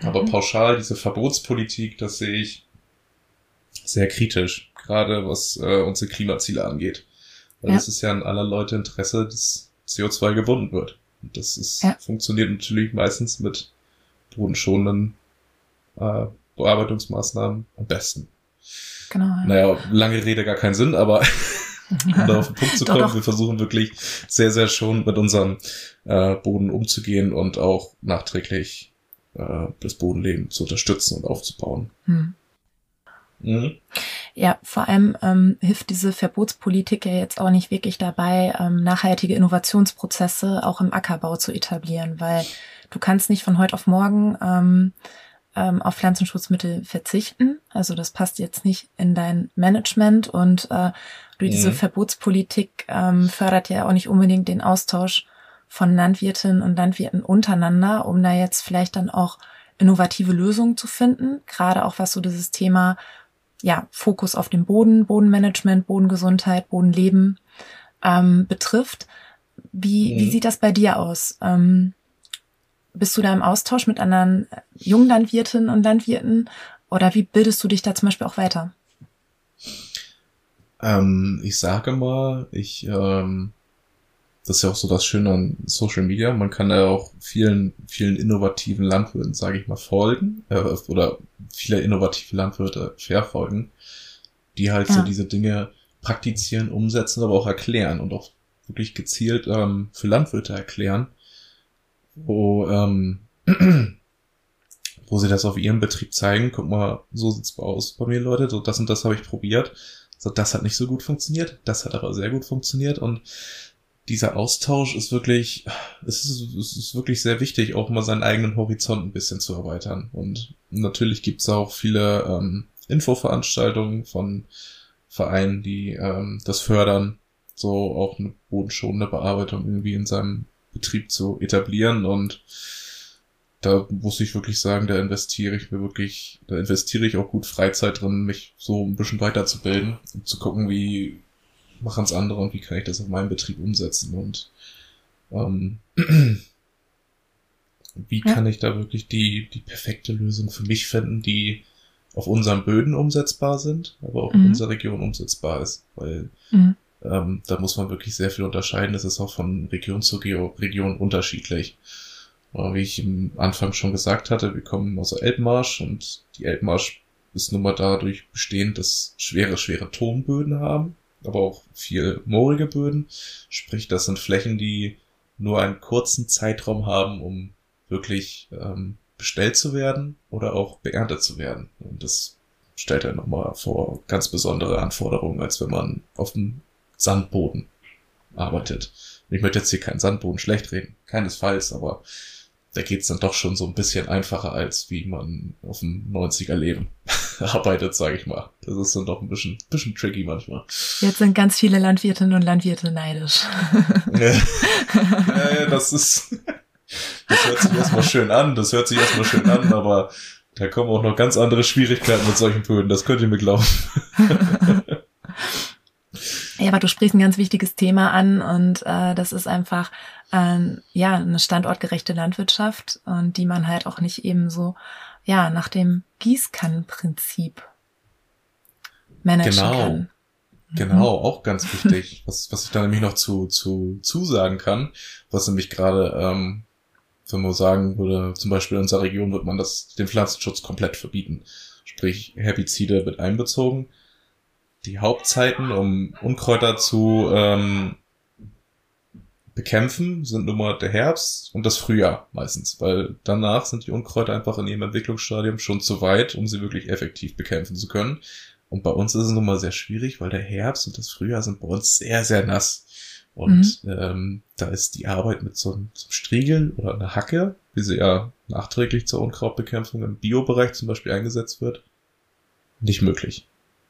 Mhm. Aber pauschal diese Verbotspolitik, das sehe ich sehr kritisch, gerade was äh, unsere Klimaziele angeht. Weil ja. es ist ja in aller Leute Interesse, dass CO2 gebunden wird. Und das ist, ja. funktioniert natürlich meistens mit bodenschonenden äh, Bearbeitungsmaßnahmen am besten. Genau. Ja. Naja, lange Rede gar keinen Sinn, aber um da auf den Punkt zu kommen, doch, doch. wir versuchen wirklich sehr, sehr schon mit unserem äh, Boden umzugehen und auch nachträglich äh, das Bodenleben zu unterstützen und aufzubauen. Hm. Mhm. Ja, vor allem ähm, hilft diese Verbotspolitik ja jetzt auch nicht wirklich dabei, ähm, nachhaltige Innovationsprozesse auch im Ackerbau zu etablieren, weil du kannst nicht von heute auf morgen ähm, ähm, auf Pflanzenschutzmittel verzichten. Also das passt jetzt nicht in dein Management und äh, durch diese mhm. Verbotspolitik ähm, fördert ja auch nicht unbedingt den Austausch von Landwirtinnen und Landwirten untereinander, um da jetzt vielleicht dann auch innovative Lösungen zu finden, gerade auch was so dieses Thema ja Fokus auf den Boden, Bodenmanagement, Bodengesundheit, Bodenleben ähm, betrifft. Wie, mhm. wie sieht das bei dir aus? Ähm, bist du da im Austausch mit anderen jungen Landwirtinnen und Landwirten oder wie bildest du dich da zum Beispiel auch weiter? Ähm, ich sage mal, ich, ähm, das ist ja auch so das Schöne an Social Media, man kann ja auch vielen, vielen innovativen Landwirten, sage ich mal, folgen, äh, oder viele innovative Landwirte verfolgen, die halt ja. so diese Dinge praktizieren, umsetzen, aber auch erklären und auch wirklich gezielt ähm, für Landwirte erklären, wo, ähm, wo sie das auf ihrem Betrieb zeigen. Guck mal, so sieht's aus bei mir, Leute. So, das und das habe ich probiert. So, das hat nicht so gut funktioniert. Das hat aber sehr gut funktioniert. Und dieser Austausch ist wirklich, es ist, es ist wirklich sehr wichtig, auch mal seinen eigenen Horizont ein bisschen zu erweitern. Und natürlich gibt's auch viele ähm, Infoveranstaltungen von Vereinen, die ähm, das fördern, so auch eine bodenschonende Bearbeitung irgendwie in seinem Betrieb zu etablieren und da muss ich wirklich sagen, da investiere ich mir wirklich, da investiere ich auch gut Freizeit drin, mich so ein bisschen weiterzubilden und zu gucken, wie machen es andere und wie kann ich das auf meinem Betrieb umsetzen und ähm, wie ja. kann ich da wirklich die, die perfekte Lösung für mich finden, die auf unseren Böden umsetzbar sind, aber auch mhm. in unserer Region umsetzbar ist, weil mhm. Ähm, da muss man wirklich sehr viel unterscheiden. Das ist auch von Region zu Region unterschiedlich. wie ich im Anfang schon gesagt hatte, wir kommen aus der Elbmarsch und die Elbmarsch ist nun mal dadurch bestehend, dass schwere, schwere Tonböden haben, aber auch viel moorige Böden. Sprich, das sind Flächen, die nur einen kurzen Zeitraum haben, um wirklich ähm, bestellt zu werden oder auch beerntet zu werden. Und das stellt er nochmal vor ganz besondere Anforderungen, als wenn man auf dem Sandboden arbeitet. Ich möchte jetzt hier keinen Sandboden schlecht reden, keinesfalls, aber da geht's dann doch schon so ein bisschen einfacher, als wie man auf dem 90er Leben arbeitet, sage ich mal. Das ist dann doch ein bisschen, bisschen tricky manchmal. Jetzt sind ganz viele Landwirtinnen und Landwirte neidisch. ja, das ist, das hört sich erstmal schön an, das hört sich erstmal schön an, aber da kommen auch noch ganz andere Schwierigkeiten mit solchen Böden, das könnt ihr mir glauben. Ja, aber du sprichst ein ganz wichtiges Thema an und äh, das ist einfach äh, ja eine standortgerechte Landwirtschaft und die man halt auch nicht eben so ja nach dem Gießkannenprinzip managen genau. kann. Genau, auch ganz wichtig. was, was ich da nämlich noch zu, zu zusagen kann, was nämlich gerade, ähm, wenn man sagen würde, zum Beispiel in unserer Region wird man das, den Pflanzenschutz komplett verbieten. Sprich, Herbizide wird einbezogen die Hauptzeiten, um Unkräuter zu ähm, bekämpfen, sind nun mal der Herbst und das Frühjahr meistens, weil danach sind die Unkräuter einfach in ihrem Entwicklungsstadium schon zu weit, um sie wirklich effektiv bekämpfen zu können. Und bei uns ist es nun mal sehr schwierig, weil der Herbst und das Frühjahr sind bei uns sehr, sehr nass. Und mhm. ähm, da ist die Arbeit mit so einem, so einem Striegel oder einer Hacke, wie sie ja nachträglich zur Unkrautbekämpfung im Biobereich zum Beispiel eingesetzt wird, nicht möglich.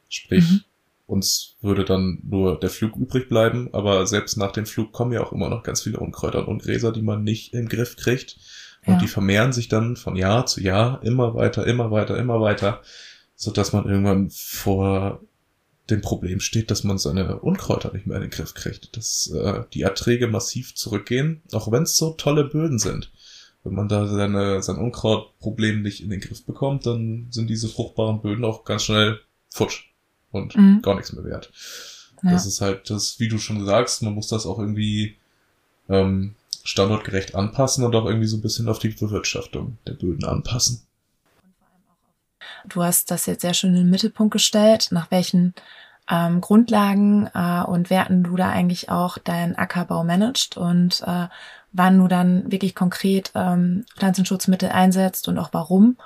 Sprich, mhm. Uns würde dann nur der Flug übrig bleiben, aber selbst nach dem Flug kommen ja auch immer noch ganz viele Unkräuter und Gräser, die man nicht im Griff kriegt. Und ja. die vermehren sich dann von Jahr zu Jahr immer weiter, immer weiter, immer weiter, so dass man irgendwann vor dem Problem steht, dass man seine Unkräuter nicht mehr in den Griff kriegt, dass äh, die Erträge massiv zurückgehen, auch wenn es so tolle Böden sind. Wenn man da seine, sein Unkrautproblem nicht in den Griff bekommt, dann sind diese fruchtbaren Böden auch ganz schnell futsch und mhm. gar nichts mehr wert. Ja. Das ist halt das, wie du schon sagst, man muss das auch irgendwie ähm, standortgerecht anpassen und auch irgendwie so ein bisschen auf die Bewirtschaftung der Böden anpassen. Du hast das jetzt sehr schön in den Mittelpunkt gestellt, nach welchen ähm, Grundlagen äh, und Werten du da eigentlich auch deinen Ackerbau managst und äh, wann du dann wirklich konkret ähm, Pflanzenschutzmittel einsetzt und auch warum.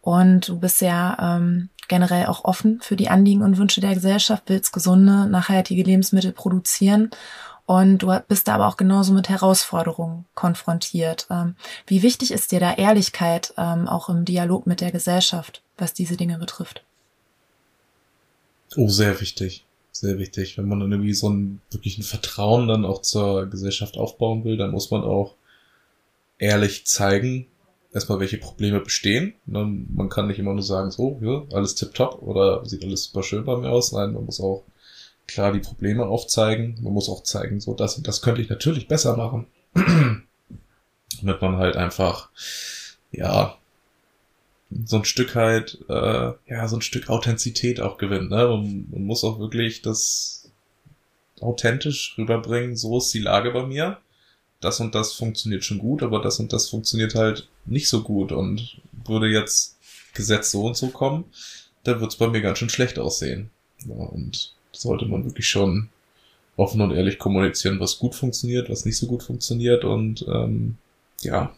Und du bist ja ähm, generell auch offen für die Anliegen und Wünsche der Gesellschaft, willst gesunde, nachhaltige Lebensmittel produzieren. Und du bist da aber auch genauso mit Herausforderungen konfrontiert. Ähm, wie wichtig ist dir da Ehrlichkeit ähm, auch im Dialog mit der Gesellschaft, was diese Dinge betrifft? Oh, sehr wichtig. Sehr wichtig. Wenn man dann irgendwie so ein wirklich ein Vertrauen dann auch zur Gesellschaft aufbauen will, dann muss man auch ehrlich zeigen, erstmal, welche Probleme bestehen. Dann, man kann nicht immer nur sagen, so, ja, alles tipptopp oder sieht alles super schön bei mir aus. Nein, man muss auch klar die Probleme aufzeigen. Man muss auch zeigen, so, das und das könnte ich natürlich besser machen. Damit man halt einfach, ja, so ein Stück halt, äh, ja, so ein Stück Authentizität auch gewinnt. Ne? Man, man muss auch wirklich das authentisch rüberbringen, so ist die Lage bei mir das und das funktioniert schon gut, aber das und das funktioniert halt nicht so gut und würde jetzt Gesetz so und so kommen, dann wird es bei mir ganz schön schlecht aussehen. Ja, und sollte man wirklich schon offen und ehrlich kommunizieren, was gut funktioniert, was nicht so gut funktioniert und ähm, ja.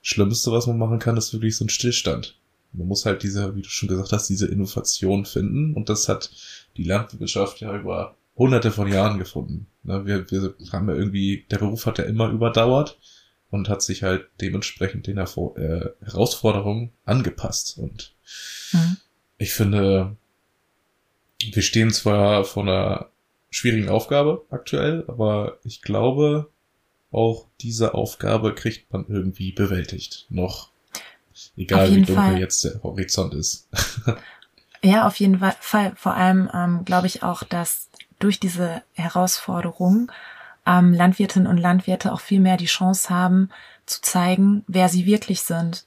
Schlimmste, was man machen kann, ist wirklich so ein Stillstand. Man muss halt diese, wie du schon gesagt hast, diese Innovation finden und das hat die Landwirtschaft ja über hunderte von Jahren gefunden. Ne, wir, wir haben ja irgendwie, der Beruf hat ja immer überdauert und hat sich halt dementsprechend den Erfor äh, Herausforderungen angepasst. Und mhm. ich finde, wir stehen zwar vor einer schwierigen Aufgabe aktuell, aber ich glaube, auch diese Aufgabe kriegt man irgendwie bewältigt. Noch. Egal wie dunkel Fall. jetzt der Horizont ist. ja, auf jeden Fall. Vor allem ähm, glaube ich auch, dass durch diese Herausforderung ähm, Landwirtinnen und Landwirte auch viel mehr die Chance haben, zu zeigen, wer sie wirklich sind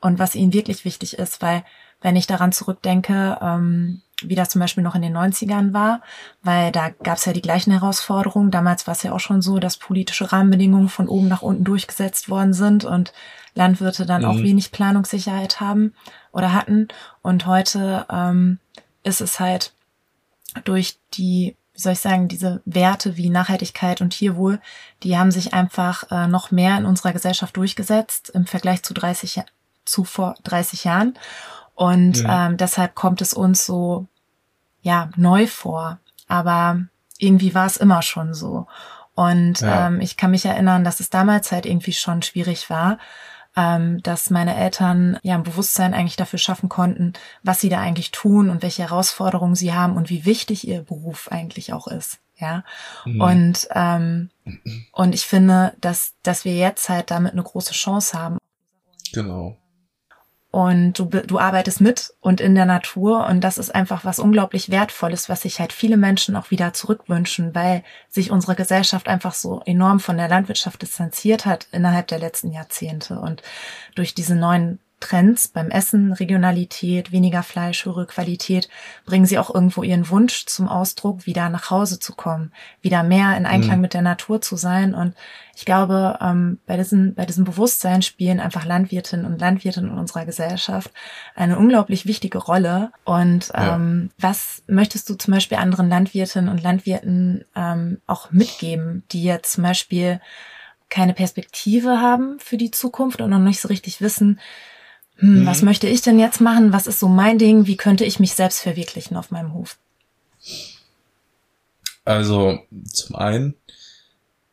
und was ihnen wirklich wichtig ist, weil wenn ich daran zurückdenke, ähm, wie das zum Beispiel noch in den 90ern war, weil da gab es ja die gleichen Herausforderungen. Damals war es ja auch schon so, dass politische Rahmenbedingungen von oben nach unten durchgesetzt worden sind und Landwirte dann mhm. auch wenig Planungssicherheit haben oder hatten. Und heute ähm, ist es halt durch die, wie soll ich sagen, diese Werte wie Nachhaltigkeit und Tierwohl, die haben sich einfach äh, noch mehr in unserer Gesellschaft durchgesetzt im Vergleich zu 30 zu vor 30 Jahren. Und ja. ähm, deshalb kommt es uns so ja neu vor. Aber irgendwie war es immer schon so. Und ja. ähm, ich kann mich erinnern, dass es damals halt irgendwie schon schwierig war, ähm, dass meine Eltern ja ein Bewusstsein eigentlich dafür schaffen konnten, was sie da eigentlich tun und welche Herausforderungen sie haben und wie wichtig ihr Beruf eigentlich auch ist. Ja. Mhm. Und, ähm, und ich finde, dass, dass wir jetzt halt damit eine große Chance haben. Genau und du, du arbeitest mit und in der Natur und das ist einfach was unglaublich Wertvolles, was sich halt viele Menschen auch wieder zurückwünschen, weil sich unsere Gesellschaft einfach so enorm von der Landwirtschaft distanziert hat innerhalb der letzten Jahrzehnte. Und durch diese neuen Trends beim Essen, Regionalität, weniger Fleisch, höhere Qualität, bringen sie auch irgendwo ihren Wunsch zum Ausdruck, wieder nach Hause zu kommen, wieder mehr in Einklang mhm. mit der Natur zu sein. Und ich glaube, ähm, bei, diesem, bei diesem Bewusstsein spielen einfach Landwirtinnen und Landwirte in unserer Gesellschaft eine unglaublich wichtige Rolle. Und ähm, ja. was möchtest du zum Beispiel anderen Landwirtinnen und Landwirten ähm, auch mitgeben, die jetzt zum Beispiel keine Perspektive haben für die Zukunft und noch nicht so richtig wissen, hm, mhm. was möchte ich denn jetzt machen? Was ist so mein Ding? Wie könnte ich mich selbst verwirklichen auf meinem Hof? Also zum einen,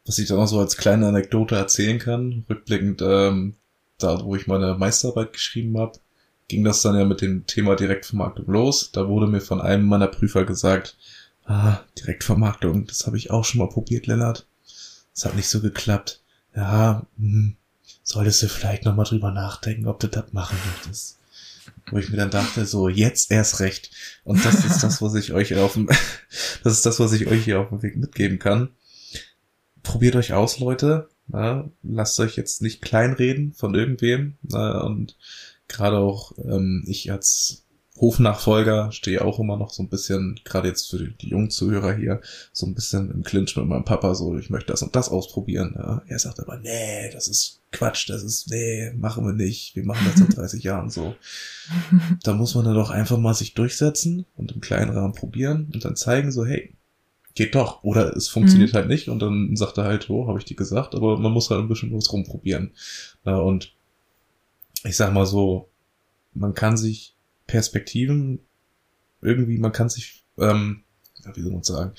was ich dann auch so als kleine Anekdote erzählen kann, rückblickend ähm, da, wo ich meine Meisterarbeit geschrieben habe, ging das dann ja mit dem Thema Direktvermarktung los. Da wurde mir von einem meiner Prüfer gesagt, ah, Direktvermarktung, das habe ich auch schon mal probiert, Lennart. Das hat nicht so geklappt. Ja, hm, solltest du vielleicht nochmal drüber nachdenken, ob du das machen möchtest. Wo ich mir dann dachte, so, jetzt erst recht. Und das ist das, was ich euch auf dem, das ist das, was ich euch hier auf dem Weg mitgeben kann. Probiert euch aus, Leute. Ja, lasst euch jetzt nicht kleinreden von irgendwem. Ja, und gerade auch ähm, ich als Hofnachfolger stehe auch immer noch so ein bisschen, gerade jetzt für die, jungen Zuhörer hier, so ein bisschen im Clinch mit meinem Papa, so ich möchte das und das ausprobieren. Ja. Er sagt aber, nee, das ist Quatsch, das ist, nee, machen wir nicht, wir machen das seit 30 Jahren so. Da muss man dann doch einfach mal sich durchsetzen und im kleinen Rahmen probieren und dann zeigen, so, hey, geht doch. Oder es funktioniert mhm. halt nicht und dann sagt er halt, oh, habe ich dir gesagt, aber man muss halt ein bisschen was rumprobieren. Ja, und ich sag mal so, man kann sich Perspektiven irgendwie, man kann sich, ähm, wie soll man sagen,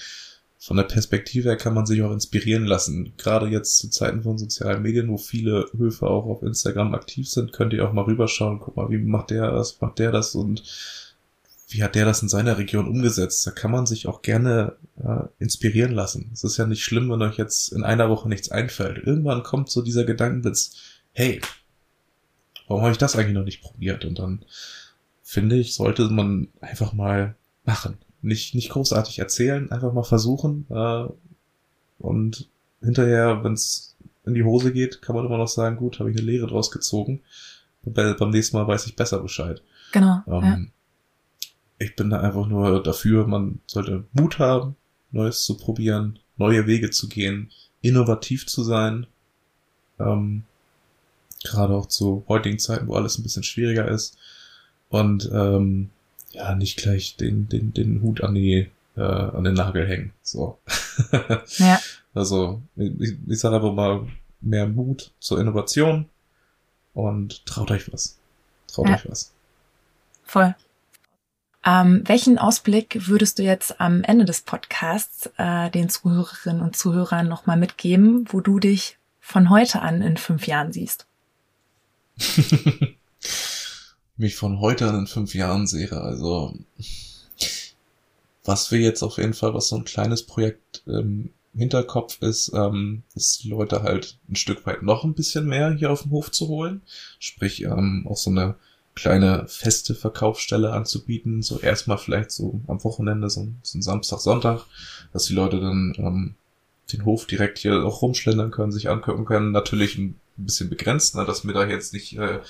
von der Perspektive her kann man sich auch inspirieren lassen. Gerade jetzt zu Zeiten von sozialen Medien, wo viele Höfe auch auf Instagram aktiv sind, könnt ihr auch mal rüberschauen. Guck mal, wie macht der das, macht der das und wie hat der das in seiner Region umgesetzt? Da kann man sich auch gerne äh, inspirieren lassen. Es ist ja nicht schlimm, wenn euch jetzt in einer Woche nichts einfällt. Irgendwann kommt so dieser Gedankenblitz, hey, warum habe ich das eigentlich noch nicht probiert? Und dann finde ich, sollte man einfach mal machen. Nicht, nicht großartig erzählen, einfach mal versuchen. Äh, und hinterher, wenn es in die Hose geht, kann man immer noch sagen, gut, habe ich eine Lehre draus gezogen. Beim nächsten Mal weiß ich besser Bescheid. Genau. Ähm, ja. Ich bin da einfach nur dafür, man sollte Mut haben, Neues zu probieren, neue Wege zu gehen, innovativ zu sein. Ähm, gerade auch zu heutigen Zeiten, wo alles ein bisschen schwieriger ist und ähm, ja, nicht gleich den, den, den Hut an die äh, an den Nagel hängen. So. ja. Also, ich, ich sage einfach mal mehr Mut zur Innovation und traut euch was. Traut ja. euch was. Voll. Ähm, welchen Ausblick würdest du jetzt am Ende des Podcasts äh, den Zuhörerinnen und Zuhörern nochmal mitgeben, wo du dich von heute an in fünf Jahren siehst? mich von heute an in fünf Jahren sehe. Also was wir jetzt auf jeden Fall, was so ein kleines Projekt im Hinterkopf ist, ähm, ist die Leute halt ein Stück weit noch ein bisschen mehr hier auf dem Hof zu holen. Sprich, ähm, auch so eine kleine feste Verkaufsstelle anzubieten. So erstmal vielleicht so am Wochenende, so, so ein Samstag, Sonntag, dass die Leute dann ähm, den Hof direkt hier auch rumschlendern können, sich angucken können. Natürlich ein bisschen begrenzt, ne, dass mir da jetzt nicht äh,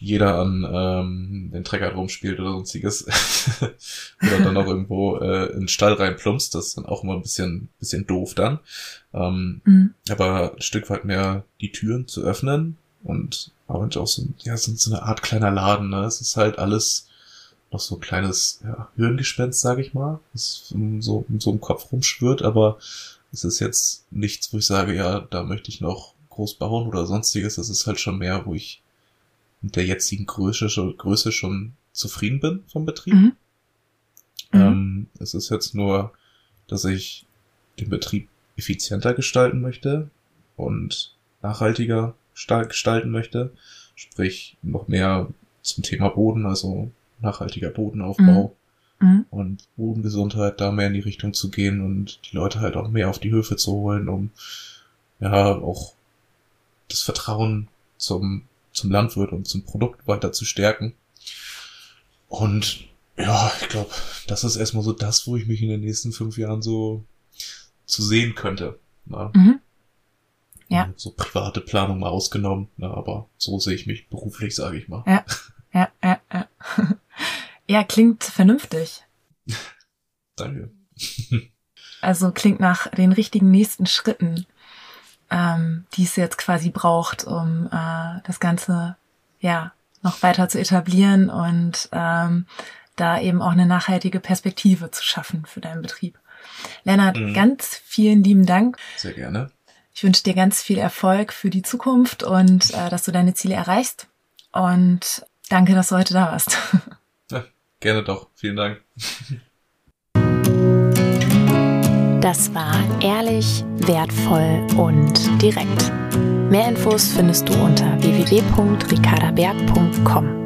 jeder an ähm, den Trecker rumspielt oder sonstiges. oder dann auch irgendwo äh, in den Stall reinplumpst. Das ist dann auch immer ein bisschen, bisschen doof dann. Ähm, mhm. Aber ein Stück weit mehr die Türen zu öffnen und auch so, ja, so, so eine Art kleiner Laden. Ne? Es ist halt alles noch so ein kleines ja, Hirngespenst, sage ich mal, das so, so im Kopf rumschwirrt, aber es ist jetzt nichts, wo ich sage, ja, da möchte ich noch groß bauen oder sonstiges. Das ist halt schon mehr, wo ich mit der jetzigen Größe schon, Größe schon zufrieden bin vom Betrieb. Mhm. Mhm. Ähm, es ist jetzt nur, dass ich den Betrieb effizienter gestalten möchte und nachhaltiger gestalten möchte. Sprich, noch mehr zum Thema Boden, also nachhaltiger Bodenaufbau mhm. mhm. und Bodengesundheit, da mehr in die Richtung zu gehen und die Leute halt auch mehr auf die Höfe zu holen, um ja auch das Vertrauen zum, zum Landwirt und zum Produkt weiter zu stärken. Und ja, ich glaube, das ist erstmal so das, wo ich mich in den nächsten fünf Jahren so zu sehen könnte. Ne? Mhm. Ja. So private Planung mal ausgenommen, ne? aber so sehe ich mich beruflich, sage ich mal. Ja, ja, ja, ja. Ja, klingt vernünftig. Danke. also klingt nach den richtigen nächsten Schritten, ähm, die es jetzt quasi braucht, um äh, das Ganze ja noch weiter zu etablieren und ähm, da eben auch eine nachhaltige Perspektive zu schaffen für deinen Betrieb. Lennart, mhm. ganz vielen lieben Dank. Sehr gerne. Ich wünsche dir ganz viel Erfolg für die Zukunft und äh, dass du deine Ziele erreichst. Und danke, dass du heute da warst. Gerne doch. Vielen Dank. Das war ehrlich, wertvoll und direkt. Mehr Infos findest du unter www.ricardaberg.com.